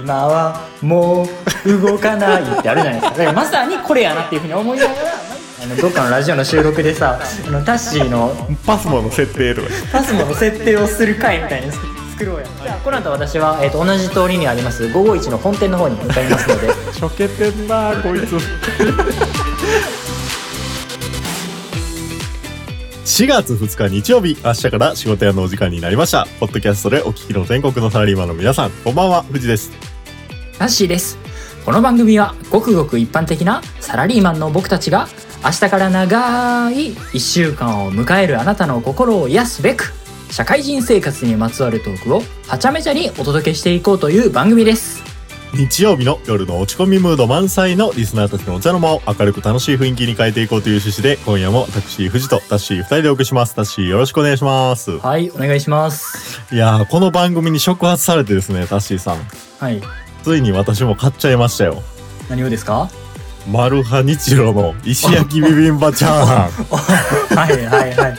今はもう動かないってあるじゃないですか。だからまさにこれやなっていうふうに思いながらあのどっかのラジオの収録でさあのタッシーのパスモの設定とか。パスモの設定をする回みたいに作ろうや。じゃあこの後私は、えー、と同じ通りにあります551の本店の方に向かいますので。ちょけてんなこいつ。4月2日日曜日明日から仕事屋のお時間になりました。ポッドキャストでお聞きの全国のサラリーマンの皆さんこんばんは藤ですタッシーです。この番組はごくごく一般的なサラリーマンの僕たちが明日から長い1週間を迎えるあなたの心を癒すべく社会人生活にまつわるトークをはちゃめちゃにお届けしていこうという番組です。日曜日の夜の落ち込みムード満載のリスナーたちのお茶の間を明るく楽しい雰囲気に変えていこうという趣旨で今夜も私藤とタッシー2人でお送りします。タッシーよろしくお願いします。はいお願いします。いやーこの番組に触発されてですねタッシーさん。はいついに私も買っちゃいましたよ。何をですか？マルハニチロの石焼きビビンバチャーハ はいはいはいはい。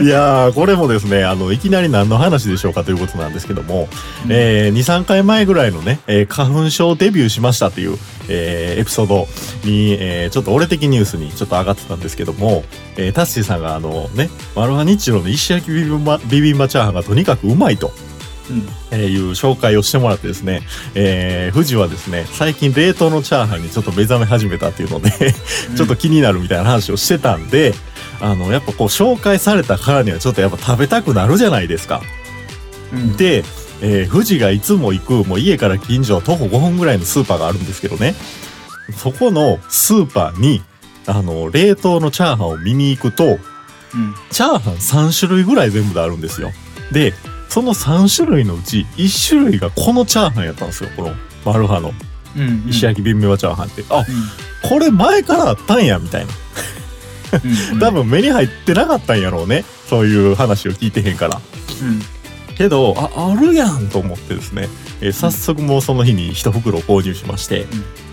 ンいやーこれもですねあのいきなり何の話でしょうかということなんですけども、えー、23回前ぐらいのね、えー花粉症デビューしましたという、えーエピソードに、えーちょっと俺的ニュースにちょっと上がってたんですけども、えータッシーさんがあのねマルハニチロの石焼きビビンバビビンバチャーハンがとにかくうまいと。うん。えーいう紹介をしてもらってですね、えー、富士はですね、最近冷凍のチャーハンにちょっと目覚め始めたっていうので、ちょっと気になるみたいな話をしてたんで、あの、やっぱこう紹介されたからにはちょっとやっぱ食べたくなるじゃないですか。うん。で、えー、富士がいつも行く、もう家から近所徒歩5分ぐらいのスーパーがあるんですけどね、そこのスーパーに、あの、冷凍のチャーハンを見に行くと、うん。チャーハン3種類ぐらい全部であるんですよ。で、その3種類のうち1種類がこのチャーハンやったんですよ。このマルハのうん石焼きビンビンバチャーハンって。あ、うんこれ前からあったんや、みたいな。うん多分目に入ってなかったんやろうね。そういう話を聞いてへんから。うんけど、あ、あるやんと思ってですね。えー早速もうその日に一袋購入しまして、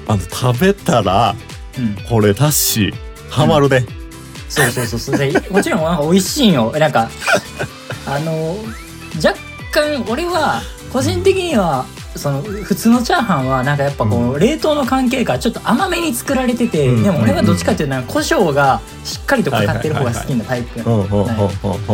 あの、食べたら、うんこれタッシー、ハマるね。そうそうそうそうでもちろんなんか美味しいんよなんか あの若干俺は個人的にはその普通のチャーハンはなんかやっぱこう、冷凍の関係からちょっと甘めに作られてて、うん。でも俺はどっちかっていうとなんか胡椒がしっかりとかかってる方が好きなタイプうんうんうんうんうんちょ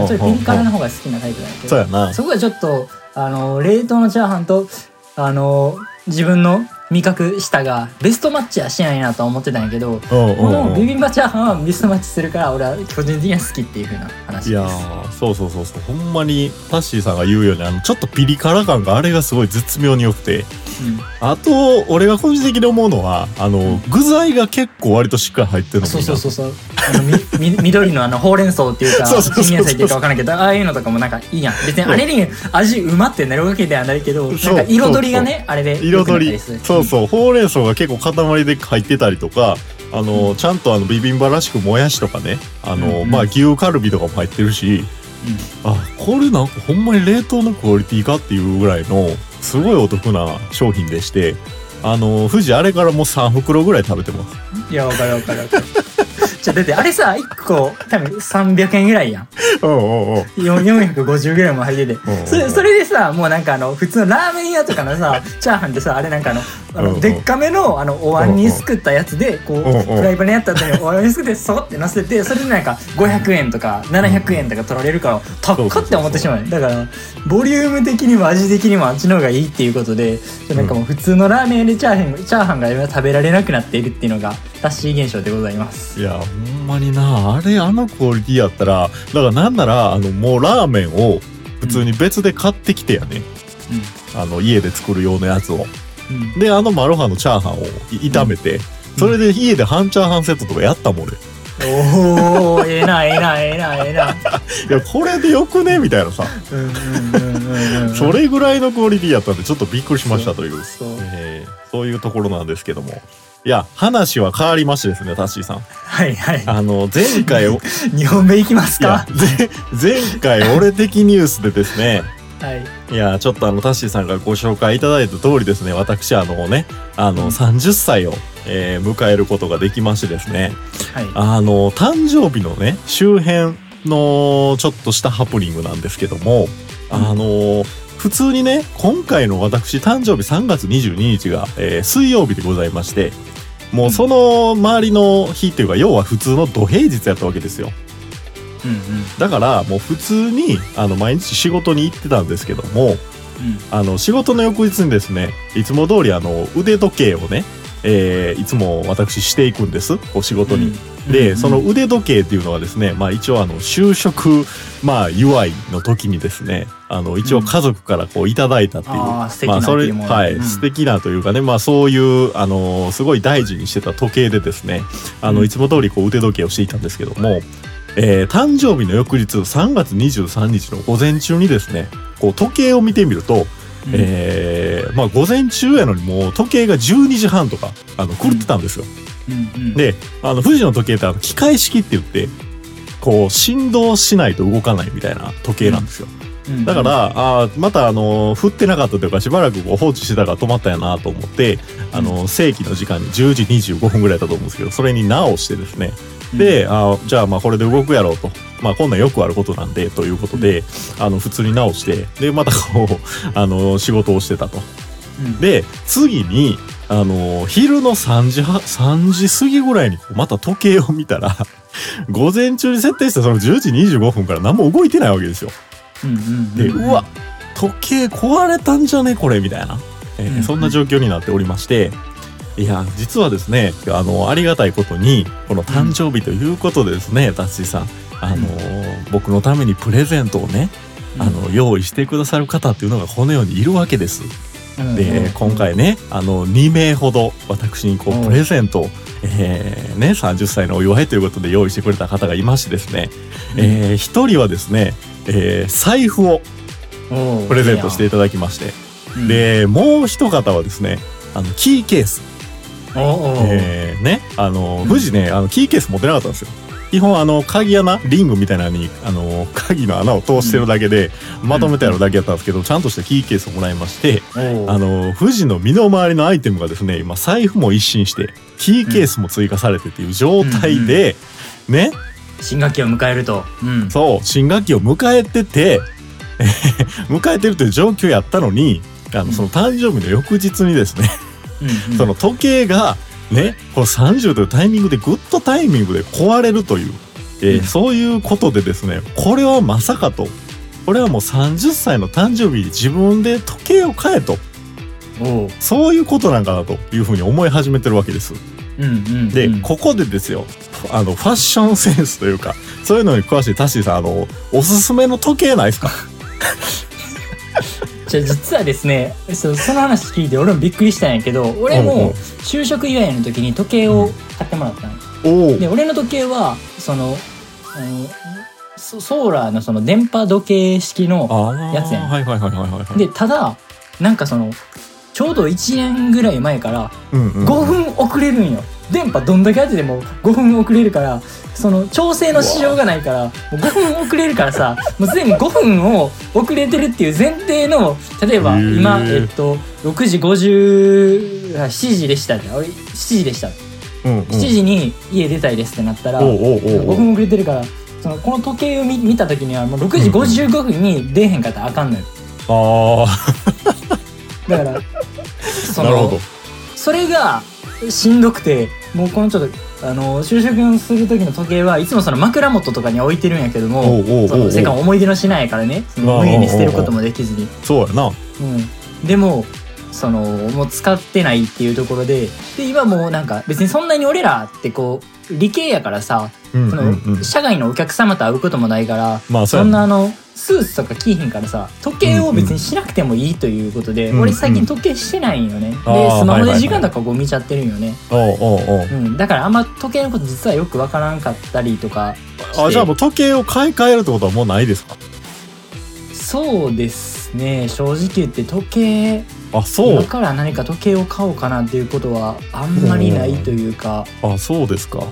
っとピリ辛の方が好きなタイプなんだけどそうやな。そこがちょっとあの冷凍のチャーハンとあの自分の味覚舌がベストマッチはしないなとは思ってたんやけどうんこ。のビビンバチャーハンはベストマッチするから俺は個人的には好きっていう風な話です。いやーそうそうそうそう。ほんまにタッシーさんが言うようにあのちょっとピリ辛感があれがすごい絶妙に良くて。あと俺が個人的に思うのはあの、具材が結構割としっかり入ってるうん、そうそうそうそう。あのみ み緑のあのほうれん草っていうかそうそうそうそう。新野菜っていうか分からんけどああいうのとかもなんかいいやん。別にあれに味うまってなるわけではないけどなんか彩りがねあれで彩り。そうそう。ほうれん草が結構塊で入ってたりとかあの、ちゃんとあのビビンバらしくもやしとかね。あの、うんうん。まあ牛カルビとかも入ってるしあこれなんかほんまに冷凍のクオリティかっていうぐらいのすごいお得な商品でしてあの富士あれからもう3袋ぐらい食べてます。いや分かる分かる分かる。じゃだってあれさ1個多分300円ぐらいやん。うんうんうん。4 450ぐらいも入ってて。それそれでさもうなんかあの普通のラーメン屋とかのさチャーハンってさあれなんかあのあうんうん。のでっかめのあのお椀にすくったやつでこううんうん。フライパンにやった後に お椀にすくってそって乗せてそれでなんか500円とか700円とか取られるから高っって思ってしまう。ねだからボリューム的にも味的にもあっちの方がいいっていうことでなんかもう普通のラーメン屋でチャーハンチャーハンが今食べられなくなっているっていうのがタッシー現象でございます。いやほんまになあれあのクオリティやったらだからなんならあのもうラーメンを普通に別で買ってきてやね、あの家で作る用のやつをであのマルハのチャーハンをい炒めて、それで家で半チャーハンセットとかやったもん俺。いおおええなええなええなええな。やこれでよくねみたいなさ。それぐらいのクオリティやったんでちょっとびっくりしましたという。そう。えーそういうところなんですけども。いや話は変わりましてですねタッシーさん。はいはい。あの前回を 2本目いきますか？前前回俺的ニュースでですねはい。いやちょっとあのタッシーさんがご紹介いただいた通りですね私あのねあのうん。30歳を、えー迎えることができましてですねはい。あの誕生日のね周辺のちょっとしたハプニングなんですけども、あの普通にね、今回の私誕生日3月22日が、えー水曜日でございまして、もうその周りの日っていうか、要は普通の土平日やったわけですよ。うんうん。だからもう普通に、あの、毎日仕事に行ってたんですけども、あの、仕事の翌日にですね、いつも通りあの、腕時計をね、えーいつも私していくんです、お仕事に。で、その腕時計っていうのはですね、まあ一応あの、就職、まあ、祝いの時にですね、あの、一応家族からこういただいたっていう、あー素敵なまあそれ、はい、うん。素敵なというかね、まあそういう、あの、すごい大事にしてた時計でですね、あの、うん。いつも通りこう腕時計をしていたんですけども、えー誕生日の翌日3月23日の午前中にですね、こう時計を見てみると、うん。えーまあ午前中やのにもう時計が12時半とか、あの、狂ってたんですよ。うん。うん。で、あの、富士の時計ってあの機械式って言って、こう、振動しないと動かないみたいな時計なんですよ。うん。だから、あーまたあの、振ってなかったというか、しばらくこう放置してたから止まったやなと思って、あの、正規の時間に10時25分ぐらいだと思うんですけど、それに直してですね、で、あーじゃあまあこれで動くやろうと。まあこんなんよくあることなんで、ということで、あの、普通に直して、で、またこう、あの、仕事をしてたと。うんで、次に、あの、昼の3時は、3時過ぎぐらいにまた時計を見たら、午前中に設定したその10時25分から何も動いてないわけですよ。うんうんで、うんうわ、時計壊れたんじゃねこれみたいな、えーうんそんな状況になっておりまして、いや、実はですね、あの、ありがたいことに、この誕生日ということでですね、達志さん、あの、僕のためにプレゼントをね、あの、用意してくださる方っていうのがこの世にいるわけです。うんで、今回ね、あの、2名ほど私にこうんう、プレゼントを、えーね、30歳のお祝いということで用意してくれた方がいましてですね、えー一人はですね、えー財布をプレゼントしていただきまして、うん。で、もう一方はですね、あの、キーケース。えーね、あの、うん。富士ね、あの、キーケース持ってなかったんですよ。基本、あの、鍵穴、リングみたいなのに、あの、鍵の穴を通してるだけで、まとめてあるだけやったんですけど、ちゃんとしたキーケースをもらいまして、あの、富士の身の回りのアイテムがですね、今、財布も一新して、キーケースも追加されてっていう状態で、ね、新学期を迎えると。うん。そう、新学期を迎えてて、迎えてるという状況やったのに、あの、その誕生日の翌日にですね、うんうん。その時計が、ね、この30というタイミングでグッドタイミングで壊れるという、えーうん。そういうことでですね、これはまさかと、これはもう30歳の誕生日に自分で時計を変えと、そういうことなんかなというふうに思い始めてるわけです。うんうんで、うん。ここでですよ、あの、ファッションセンスというか、そういうのに詳しいタッシーさん、あの、おすすめの時計ないですか？じゃあ実はですねそその話聞いて俺もびっくりしたんやけど俺うんうん。も就職祝いの時に時計を買ってもらったの、おお。で俺の時計はそのあのソソーラーのその電波時計式のやつやん。はいはいはいはいはいはい。でただなんかそのちょうど1年ぐらい前からうんうん、5分遅れるんよ電波どんだけあってでも5分遅れるからその調整のしようがないからもう5分遅れるからさもうすでに5分を遅れてるっていう前提の例えば今えっと6時50あ7時でしたって俺7時でした。うんうん、7時に家出たいですってなったらおうおうおうお5う分遅れてるからそのこの時計を見見た時にはもう6時55分に出えへんかったらあかんのよ。あだからあ、そなるほど。の。それがしんどくてもうこのちょっとあの就職する時の時計はいつもその枕元とかに置いてるんやけどもそのせっかく思い出の品やからね無限に捨てることもできずに、そうやな。うん、でもそのもう使ってないっていうところでで今もうなんか別にそんなに俺らってこう理系やからさうんそうんうん。の社外のお客様と会うこともないからまあ、そやんなあのスーツとか着いひんからさ時計を別にしなくてもいいということで、うん俺最近時計してないんよね、あーでスマホで時間とかこう見ちゃってるんよね、おうん、だからあんま時計のこと実はよくわからんかったりとかあ、じゃあもう時計を買い替えるってことはもうないですか？そうですね正直言って時計あ、そう。今から何か時計を買おうかなっていうことはあんまりないというか、あ、そうですか。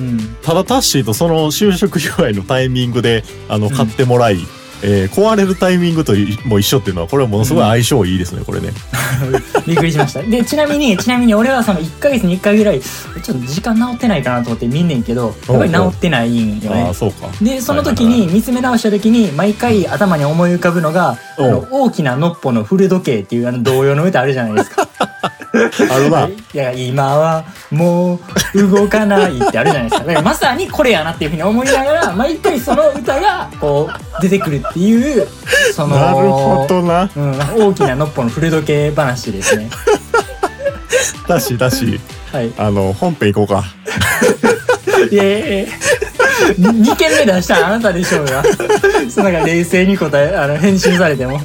うん、ただタッシーとその就職祝いのタイミングで、あの、うん。買ってもらい、えー壊れるタイミングといも一緒っていうのはこれはものすごい相性いいですね、これね。びっくりしましたでちなみにちなみに俺はその1ヶ月に1回ぐらいちょっと時間治ってないかなと思って見んねんけどやっぱり治ってないんよねああそうか。でその時に見つめ直した時に毎回頭に思い浮かぶのが「あの大きなのっぽの古時計」っていうあの童謡の歌あるじゃないですか。あるな。いや今はもう動かないってあるじゃないですかだからまさにこれやなっていうふうに思いながら毎回その歌がこう出てくるっていうそのなるほどな。うん、大きなのっぽの古時計話ですね。だしだし、はい。あの、本編行こうか。いやいやいや2件目出したらあなたでしょうが。そうなんか冷静に答え、あの、返信されても。は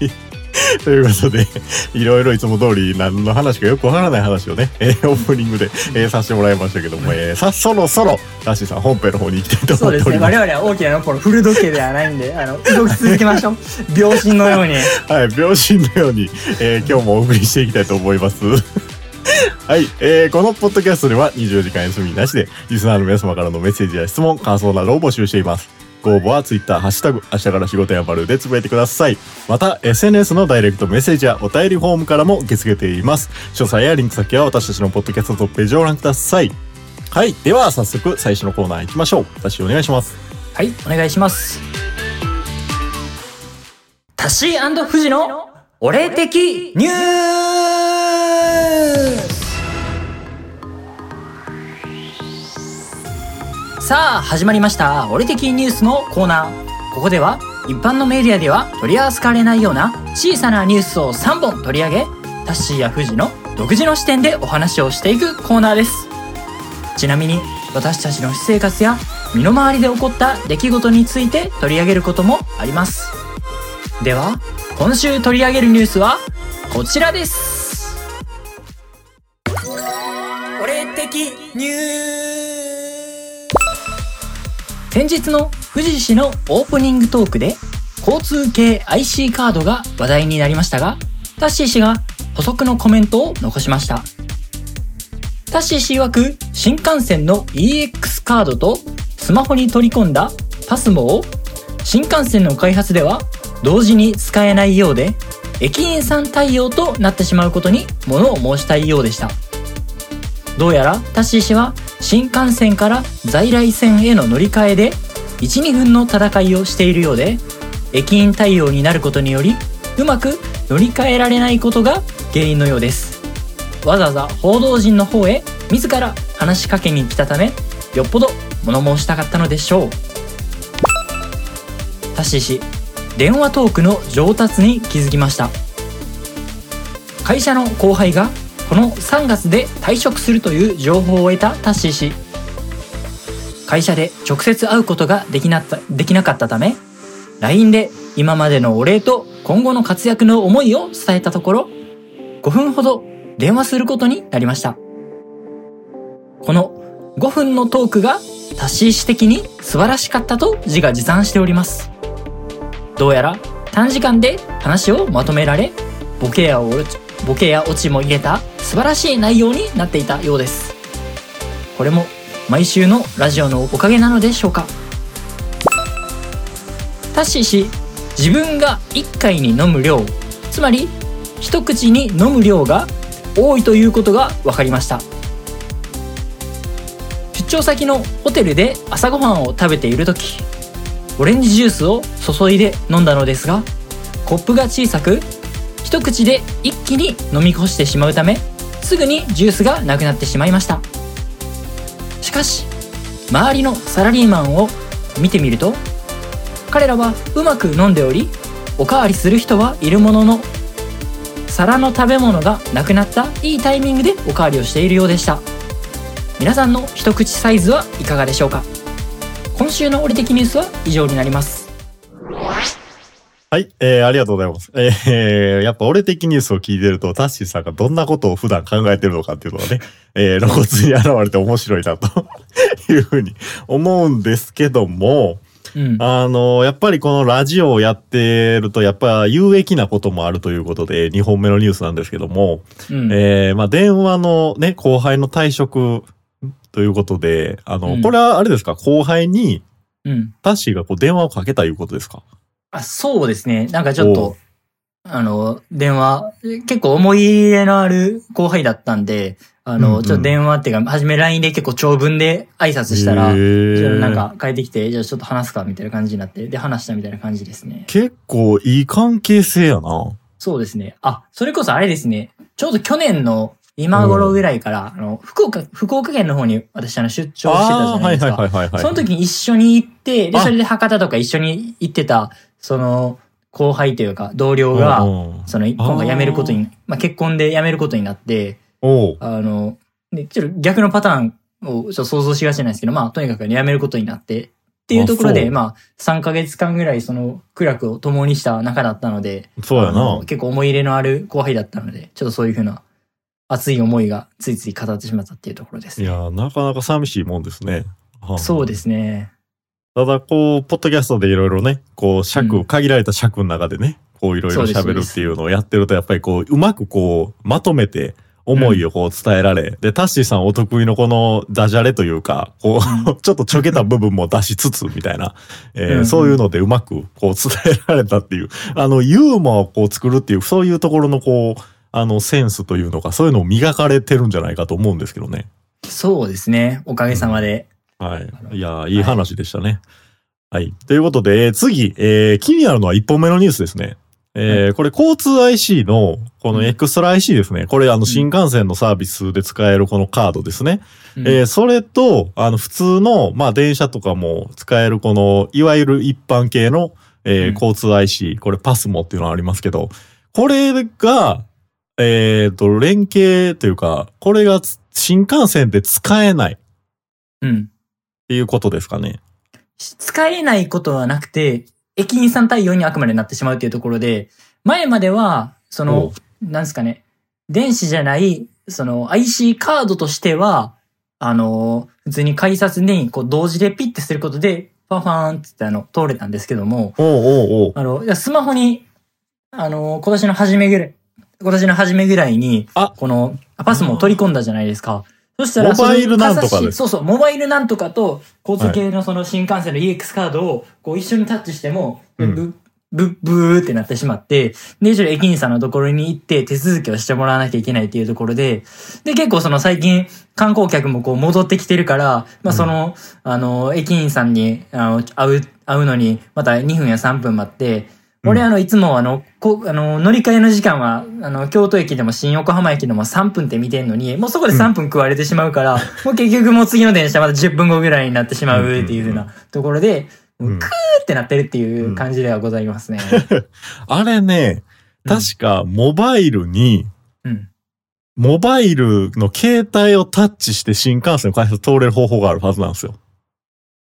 い。ということで、いろいろいつも通り何の話かよくわからない話をね、えーオープニングで、えーさせてもらいましたけども、えーさ、そろそろ、ラッシーさん本編の方に行きたいとそうですね。思っております。我々は大きなのっぽの古時計ではないんで、あの、動き続けましょう。秒針のように。はい、秒針のように、えー今日もお送りしていきたいと思います。はい、えーこのポッドキャストでは24時間休みなしで、リスナーの皆様からのメッセージや質問、感想などを募集しています。ご応募は Twitter、ハッシュタグ、明日から仕事やバルでつぶやいてください。また、SNS のダイレクトメッセージやお便りフォームからも受け付けています。詳細やリンク先は私たちのポッドキャストトップページをご覧ください。はい、では早速最初のコーナー行きましょう。私お願いします。はい、お願いします。タシー富士のお礼的ニュースさあ、始まりました。俺的ニュースのコーナー。ここでは、一般のメディアでは取り扱われないような小さなニュースを3本取り上げ、タッシーや富士の独自の視点でお話をしていくコーナーです。ちなみに、私たちの私生活や身の回りで起こった出来事について取り上げることもあります。では、今週取り上げるニュースは、こちらです。俺的ニュー先日の富士市のオープニングトークで交通系 IC カードが話題になりましたがタッシー氏が補足のコメントを残しました。タッシー氏曰く新幹線の EX カードとスマホに取り込んだパスモを新幹線の開発では同時に使えないようで駅員さん対応となってしまうことに物を申したいようでした。どうやらタッシー氏は新幹線から在来線への乗り換えで12分の戦いをしているようで駅員対応になることによりうまく乗り換えられないことが原因のようです。わざわざ報道陣の方へ自ら話しかけに来たためよっぽど物申したかったのでしょう。タッシー氏電話トークの上達に気づきました。会社の後輩がこの3月で退職するという情報を得たタッシー氏。会社で直接会うことができなったできなかったため LINE で今までのお礼と今後の活躍の思いを伝えたところ5分ほど電話することになりました。この5分のトークがタッシー氏的に素晴らしかったと自画自賛しております。どうやら短時間で話をまとめられボケやボケやオチも入れた素晴らしい内容になっていたようです。これも毎週のラジオのおかげなのでしょうか。タッシー氏自分が1回に飲む量つまり一口に飲む量が多いということが分かりました。出張先のホテルで朝ごはんを食べている時オレンジジュースを注いで飲んだのですがコップが小さく一口で一気に飲み干してしまうためすぐにジュースがなくなってしまいました。しかし周りのサラリーマンを見てみると彼らはうまく飲んでおりおかわりする人はいるものの皿の食べ物がなくなったいいタイミングでおかわりをしているようでした。皆さんの一口サイズはいかがでしょうか？今週の俺的ニュースは以上になります。はい、えー、ありがとうございます。えー、やっぱ俺的ニュースを聞いてると、タッシーさんがどんなことを普段考えてるのかっていうのがね、えー、露骨に現れて面白いなと いうふうに思うんですけども、うん。あの、やっぱりこのラジオをやってると、やっぱ有益なこともあるということで、2本目のニュースなんですけども、うん。えー、まあ電話のね、後輩の退職ということで、あの、うん。これはあれですか、後輩に、うん。タッシーがこう電話をかけたいうことですか？あ、そうですね。なんかちょっと、あの、電話、結構思い入れのある後輩だったんで、あの、うんうんちょっと電話っていうか、はじめ LINE で結構長文で挨拶したら、なんか帰ってきて、じゃあちょっと話すかみたいな感じになって、で話したみたいな感じですね。結構いい関係性やな。そうですね。あ、それこそあれですね。ちょうど去年の今頃ぐらいから、あの、福岡、福岡県の方に私あの出張してたじゃああー、はいですか。はいはいはいはい。その時に一緒に行って、で、あそれで博多とか一緒に行ってた、その、後輩というか、同僚が、その、今回辞めることに、まあ、結婚で辞めることになって、あの、で、ちょっと逆のパターンをちょっと想像しがちなんですけど、まあ、とにかく辞めることになって、っていうところで、まあ、3ヶ月間ぐらいその苦楽を共にした仲だったので、そうやな。結構思い入れのある後輩だったので、ちょっとそういうふうな熱い思いがついつい語ってしまったっていうところですね。いや、なかなか寂しいもんですね。はあそうですね。ただ、こう、ポッドキャストでいろいろね、こう、尺、うん限られた尺の中でね、こう、いろいろ喋るっていうのをやってると、やっぱりこう、うまくこう、まとめて、思いをこう伝えられ、で、タッシーさんお得意のこのダジャレというか、こう、うちょっとちょけた部分も出しつつ、みたいな、えーうんうんそういうのでうまくこう伝えられたっていう、あの、ユーモアをこう作るっていう、そういうところのこう、あの、センスというのか、そういうのを磨かれてるんじゃないかと思うんですけどね。そうですね。おかげさまで。はい。いやー、いい話でしたね。はい。ということで、えー次、えー気になるのは1本目のニュースですね。えーこれ、交通 IC の、このエクストラ IC ですね。これ、あの、新幹線のサービスで使えるこのカードですね。うんえーそれと、あの、普通の、まあ、電車とかも使えるこの、いわゆる一般系の、えーうん交通 IC、これ、パスモっていうのがありますけど、これが、えっ、と、連携というか、これがつ新幹線で使えないっうん。ていうことですかね。使えないことはなくて、駅員さん対応にあくまでなってしまうっていうところで、前までは、そおのう、なんですかね、電子じゃない、その IC カードとしては、あの、普通に改札にこう同時でピッてすることで、ファンファンってってあの、通れたんですけども、おうおうおうあの、スマホに、あの、今年の初めぐらい、今年の初めぐらいに、あこの、パスモを取り込んだじゃないですか。そしたら、モバイルなんとかそうそう、モバイルなんとかと、交通系のその新幹線の EX カードを、こう一緒にタッチしても、うん。ブブブーってなってしまって、で、一応駅員さんのところに行って手続きをしてもらわなきゃいけないっていうところで、で、結構その最近観光客もこう戻ってきてるから、まあその、あの、駅員さんに、あの、会う、会うのに、また2分や3分待って、俺あの、いつもあの、こあの、乗り換えの時間は、あの、京都駅でも新横浜駅でも3分って見てんのに、もうそこで3分食われてしまうから、もう結局もう次の電車また10分後ぐらいになってしまうっていうふうなところで、もううん。クーってなってるっていう感じではございますね。あれね、確かモバイルに、うん。モバイルの携帯をタッチして新幹線の改札通れる方法があるはずなんですよ。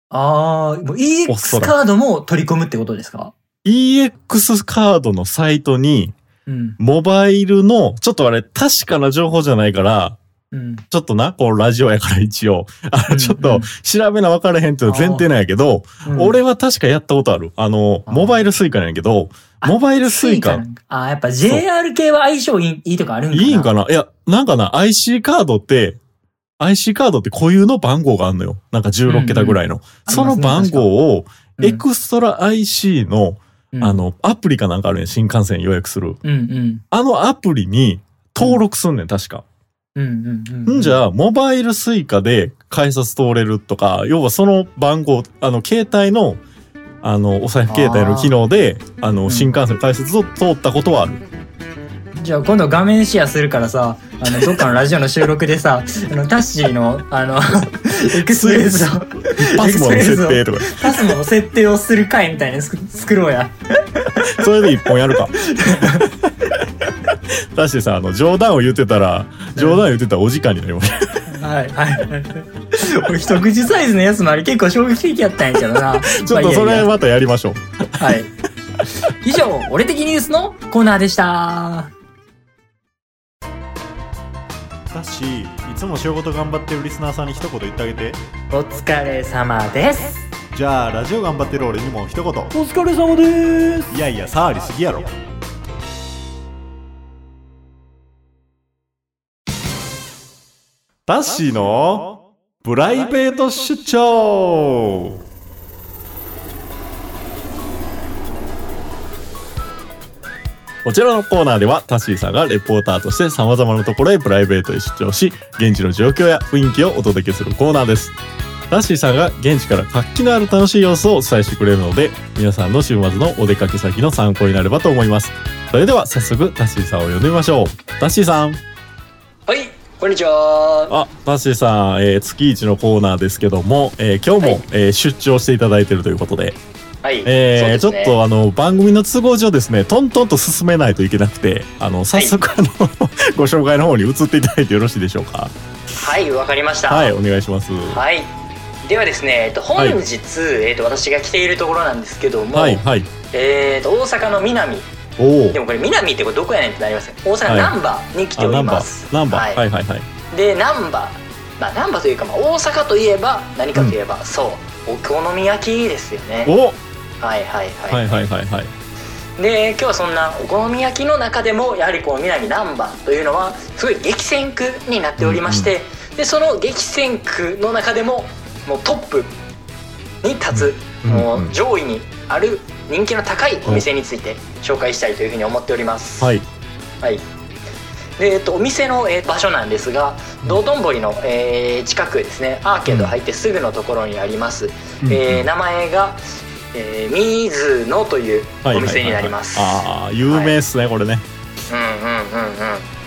ああ、EX カードも取り込むってことですか？EX カードのサイトに、うん。モバイルの、ちょっとあれ、確かな情報じゃないから、うん。ちょっとな、こう、ラジオやから一応、あちょっと、調べな分からへんっていうの前提なんやけど、うん。俺は確かやったことある。あの、モバイルスイカなんやけど、あモバイルスイカ、あーやっぱ JR 系は相性いいいいとかあるんかな。いいんかな？いや、なんかな、IC カードって、IC カードって固有の番号があんのよ。なんか16桁ぐらいの。その番号を、うん。エクストラ IC の、うんあの、アプリかなんかあるねん新幹線予約する。うんうん。あのアプリに登録すんねん、確か。うんうんじゃあ、モバイルスイカで改札通れるとか、要はその番号、あの、携帯の、あの、お財布携帯の機能で、あの、ん新幹線の改札を通ったことはある。じゃあ今度画面シェアするからさ、あの、どっかのラジオの収録でさ、あの、タッシーの、あの、エクスプレスを、パスモの設定とか。パスモの設定をする回みたいなの作作ろうや。それで一本やるか。だしてさ、あの、冗談を言ってたら、冗談言ってたらお時間になります。はい、はい。俺一口サイズのやつもあれ結構衝撃的やったんやけどな。ちょっとそれまたやりましょう。はい。以上、俺的ニュースのコーナーでした。だし、いつも仕事頑張ってるリスナーさんに一言言ってあげて。お疲れ様です。じゃあ、ラジオ頑張ってる俺にも一言。お疲れ様です。いやいや、触りすぎやろ。タッシーのプライベート出張こちらのコーナーではタッシーさんがレポーターとして様々なところへプライベートへ出張し現地の状況や雰囲気をお届けするコーナーです。タッシーさんが現地から活気のある楽しい様子をお伝えしてくれるので皆さんの週末のお出かけ先の参考になればと思います。それでは早速タッシーさんを呼んでみましょう。タッシーさん。はいこんにちは。あタッシーさん、えー月一のコーナーですけども、えー今日も、はい。えー出張していただいているということではい、えーちょっとあの番組の都合上ですねトントンと進めないといけなくてあの早速、あの ご紹介の方に移っていただいてよろしいでしょうか。はいわかりました。はいお願いします。はい。ではですね、えっと、本日、えっと、私が来ているところなんですけども、はいはい。えっと大阪の南。おおでもこれ南ってこれどこやねんってなりますよ大阪はい。難波に来ております、ナンバーはい。はいはいはい。で難波。まあ難波というか、まあ、大阪といえば何かといえば、そう。お好み焼きですよね。おはいはいはい、はいはいはいはい。で今日はそんなお好み焼きの中でもやはりこの南難波というのはすごい激戦区になっておりまして、でその激戦区の中でももうトップに立つ、うんもうん。う上位にある人気の高いお店について紹介したいというふうに思っております。はい。はい。でえっと、お店の、えー場所なんですが道頓堀の、えー近くですねアーケード入ってすぐのところにあります、うん。えー名前が、えー、水野というお店になります、ああ有名っすね、これね。うんうんうんうん。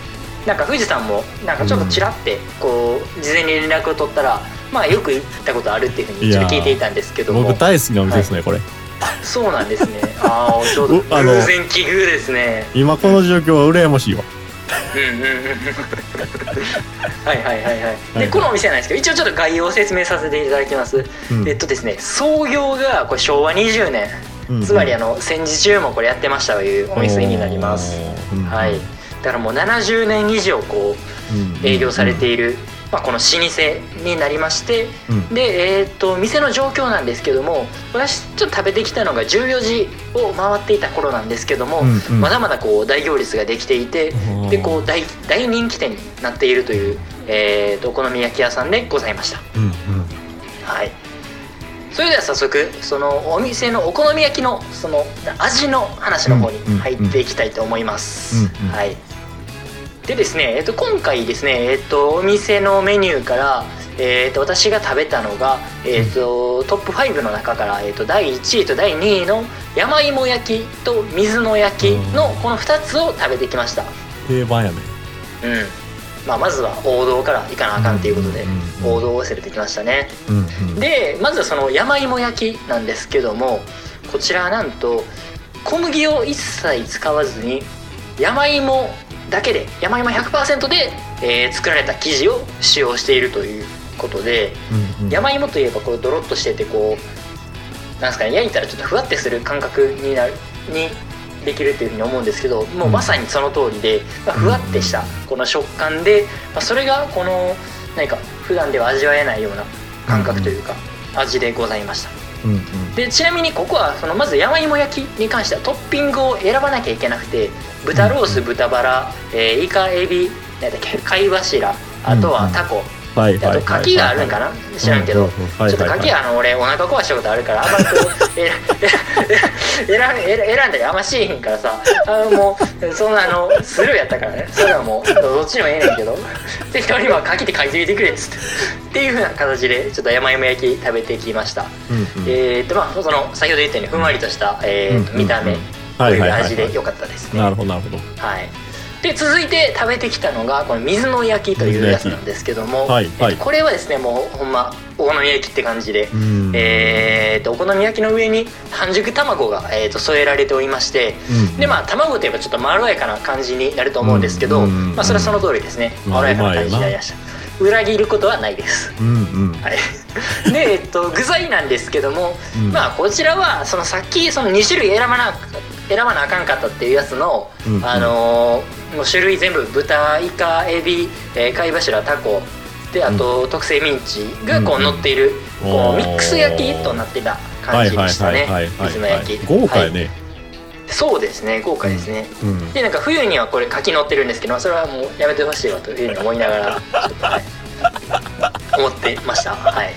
なんか富士山もなんかちょっとちらってこう事前に連絡を取ったらまあよく行ったことあるっていうふうにちょっと聞いていたんですけども。僕大好きなお店ですね、これ。そうなんですね。ああちょうど 偶然奇遇ですね。今この状況は羨ましいわ。うんうんうんはいはいはいはい。はい。でこのお店なんですけど一応ちょっと概要を説明させていただきます、うん。えっとですね創業がこれ昭和20年。うんつまりあの戦時中もこれやってましたというお店になります。うんはい。だからもう70年以上こううん営業されている、まあ、この老舗になりましてうん。で、えー、と店の状況なんですけども私ちょっと食べてきたのが14時を回っていた頃なんですけども、うんうん。まだまだこう大行列ができていてうんでこう大大人気店になっているという、えー、とお好み焼き屋さんでございました。うんうん。はい。それでは早速そのお店のお好み焼きのその味の話の方に入っていきたいと思います。うんうん。はい。でですね、えっと、今回ですね、えっと、お店のメニューから、えっと、私が食べたのが、えっと、トップ5の中から、えっと、第1位と第2位の山芋焼きと水の焼きのこの2つを食べてきました。定番やね。うんまあ、まずは王道からいかなあかんということで王道を攻めてきましたね。うんうん。でまずはその山芋焼きなんですけどもこちらはなんと小麦を一切使わずに山芋だけで山芋100%で、えー作られた生地を使用しているということでうんうん。山芋といえばこうドロッとしててこうなんですかね焼いたらちょっとふわってする感覚になるにできるというふうに思うんですけどもうまさにその通りで、まあ、ふわってしたこの食感で、まあ、それがこの何か普段では味わえないような感覚というか味でございました。うんうん。でちなみにここはそのまず山芋焼きに関してはトッピングを選ばなきゃいけなくて豚ロース豚バラ、えーイカエビ何だっけ貝柱あとはタコ、はいであと牡蠣があるんかな？知らんけど、ちょっと牡蠣はあの俺お腹壊したことあるからあんまり選んだりあんましへんからさあのもうそんなあのスルーやったからねそれはもうどっちでもええねんけど適当には牡蠣って書いてみてくれっつってっていうふうな形でちょっと山芋焼き食べてきました、うんうんえーっとまあその先ほど言ったようにふんわりとした、えーっとうん見た目うんとはいいうはいはい味で良かったですねなるほどなるほどはい、で続いて食べてきたのがこの水の焼きというやつなんですけども、はいはい。えっとこれはですねもうほんまお好み焼きって感じで、うん。えー、とお好み焼きの上に半熟卵が、えー、と添えられておりましてうん。でまあ卵といえばちょっとまろやかな感じになると思うんですけど、うん。まあ、それはその通りですね。うんまろやかな感じになりました。裏切ることはないです。うんうん。はい、で、えっと、具材なんですけども、うん。まあこちらはそのさっきその2種類選ばな選ばなあかんかったっていうやつの、うんうん。あのーもう種類全部豚イカエビ、えー貝柱タコであと、特製ミンチがこうんうん。う乗っている、こおー。うミックス焼きとなってた感じでしたね。水の焼き。豪華やはい。ねそうですね豪華ですね、うん。でなんか冬にはこれ柿乗ってるんですけどそれはもうやめてほしいわというふうに思いながら はい、思ってました。はい。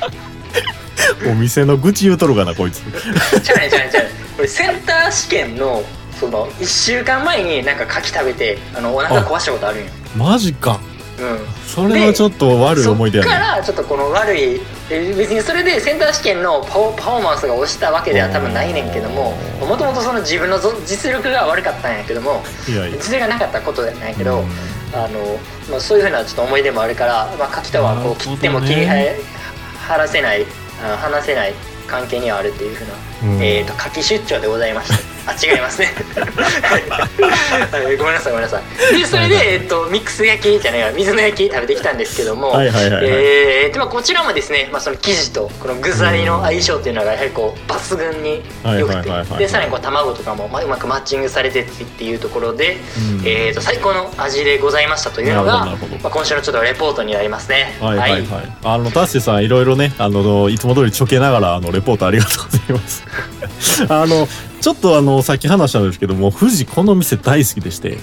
お店の愚痴言うとるかなこいつ。ちゃうねんちゃうねんちゃうねんこれセンター試験のその1週間前になんか牡蠣食べてあのお腹壊したことあるんよ。マジか。うん。それはちょっと悪い思い出やそっかね。らちょっとこの悪いえ別にそれでセンター試験のパフォーマンスが落ちたわけでは多分ないねんけどもうんもともとその自分のぞ実力が悪かったんやけどもいやいや。実力がなかったことじゃないけど、うん。あのまあ、そういうふうなちょっと思い出もあるから、まあ、柿とはこう切っても切り離せないあ離せない関係にはあるっていうふうな、うんえー、と柿出張でございました あ違いますね。は いごめんなさいごめんなさい。でそれで、えっとミックス焼きじゃないわ水の焼き食べてきたんですけども、はいはいはいはい。えーでまあ、こちらもですね、まあ、その生地とこの具材の相性っていうのがやはりこう抜群に良くてはいはいはいはい。でさらにこう卵とかもまあうまくマッチングされてっていうところで、うん。えー、と最高の味でございましたというのがまあ、今週のちょっとレポートになりますね。はいはいはい。あの、ダッシュさん、いろいろね、あの、いつも通りちょけながら、あの、レポートありがとうございます。あの、ちょっとあの、さっき話したんですけども、富士この店大好きでして、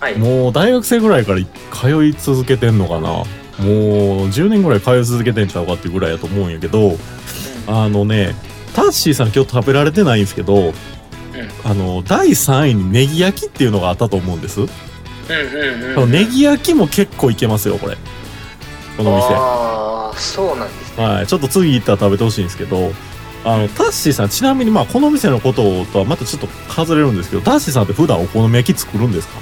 はい、もう大学生ぐらいから通い続けてんのかな。もう10年ぐらい通い続けてんちゃうかっていうぐらいやと思うんやけど、あのね、タッシーさん今日食べられてないんですけど、あの、第3位にネギ焼きっていうのがあったと思うんです。うんうんうんネギ焼きも結構いけますよ、これ。この店。ああそうなんですね。はい、ちょっと次行ったら食べてほしいんですけど、あの、タッシーさん、ちなみにまあ、この店のこととはまたちょっと外れるんですけど、タッシーさんって普段お好み焼き作るんですか？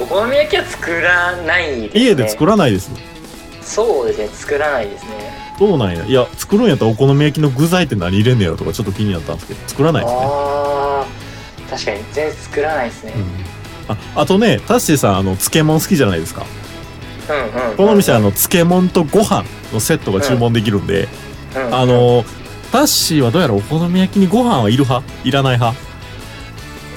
お好み焼きは作らないですね。家で作らないです。そうですね作らないですね。どうなんや？いや、作るんやったらお好み焼きの具材って何入れんねやろとかちょっと気になったんですけど、作らないですね。ああ確かに全然作らないですね。うん、ああとね、タッシーさん、あの、漬物好きじゃないですか。うんうん。この店、あの、漬物とご飯のセットが注文できるんで、うんうんあの、タッシーはどうやらお好み焼きにご飯はいる派？いらない派？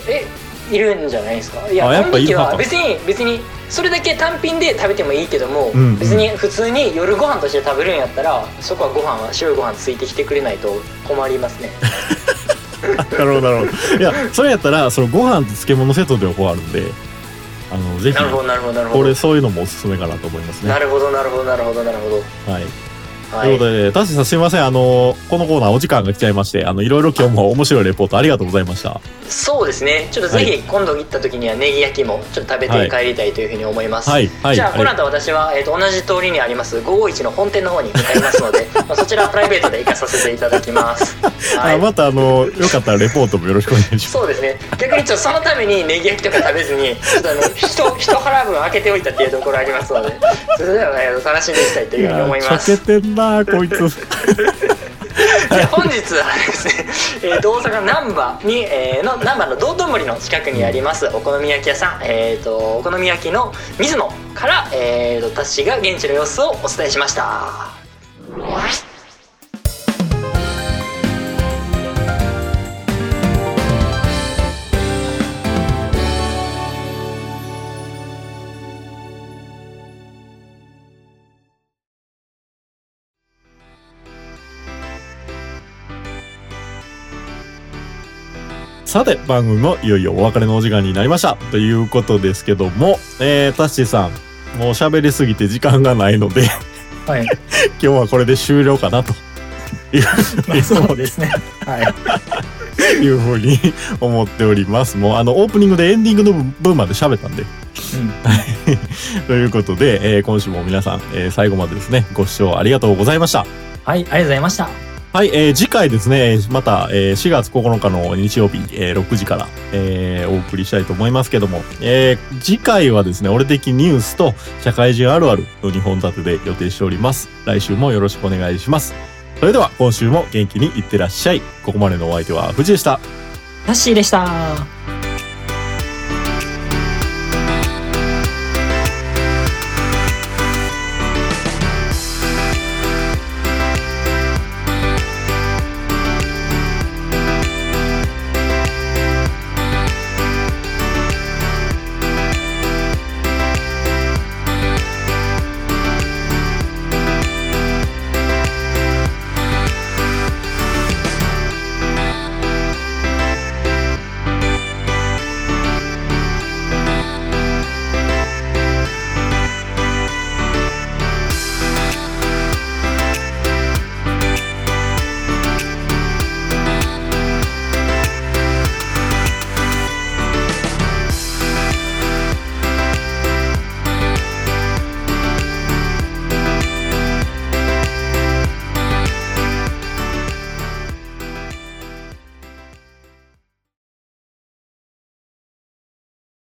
えいるんじゃないですか？いやあやっぱいる派か別に別にそれだけ単品で食べてもいいけども、うんうん別に普通に夜ご飯として食べるんやったらそこはご飯は白いご飯ついてきてくれないと困りますね。なるほどなるほどいやそれやったらそのご飯と漬物セットでこうあるんであのぜひなるほどなるほどなるほどこれ。そういうのもおすすめかなと思いますねなるほどなるほどなるほどなるほど。はい、はい。ということでタッシーさんすいません。あのこのコーナーお時間が来ちゃいましてあのいろいろ今日も面白いレポートありがとうございました。そうですね。ちょっとぜひ今度行った時にはネギ焼きもちょっと食べて帰りたいというふうに思います。はい。はい。じゃあこの後私は、えー、と同じ通りにあります551の本店の方に向かいますので まあそちらプライベートで行かさせていただきます。はい。あまたあのよかったらレポートもよろしくお願いします。そうですね。逆にちょっとそのためにネギ焼きとか食べずにちょっとあの一一腹分開けておいたっていうところありますのでそれでは、ね、楽しんでいきたいというふうに思います。けてなこいつ。本日はですね、えーと大阪難波に、えーの難波の道頓堀の近くにありますお好み焼き屋さん、えー、とお好み焼きの水野から、えー、とタッシーが現地の様子をお伝えしました。さて番組もいよいよお別れのお時間になりましたということですけどもえー、タッシーさんもう喋りすぎて時間がないのではい、今日はこれで終了かなと。いうまあ、そうですね。はい、いうふうに 思っております。もうあのオープニングでエンディングの分まで喋ったんで。うん、ということで、えー今週も皆さん、えー最後までですね、ご視聴ありがとうございました。はい、ありがとうございましたはい、えー次回ですね、また、えー4月9日の日曜日、えー6時から、えーお送りしたいと思いますけども、えー次回はですね、俺的ニュースと社会人あるあるの2本立てで予定しております。来週もよろしくお願いします。それでは今週も元気にいってらっしゃい。ここまでのお相手は藤でした。ラッシーでした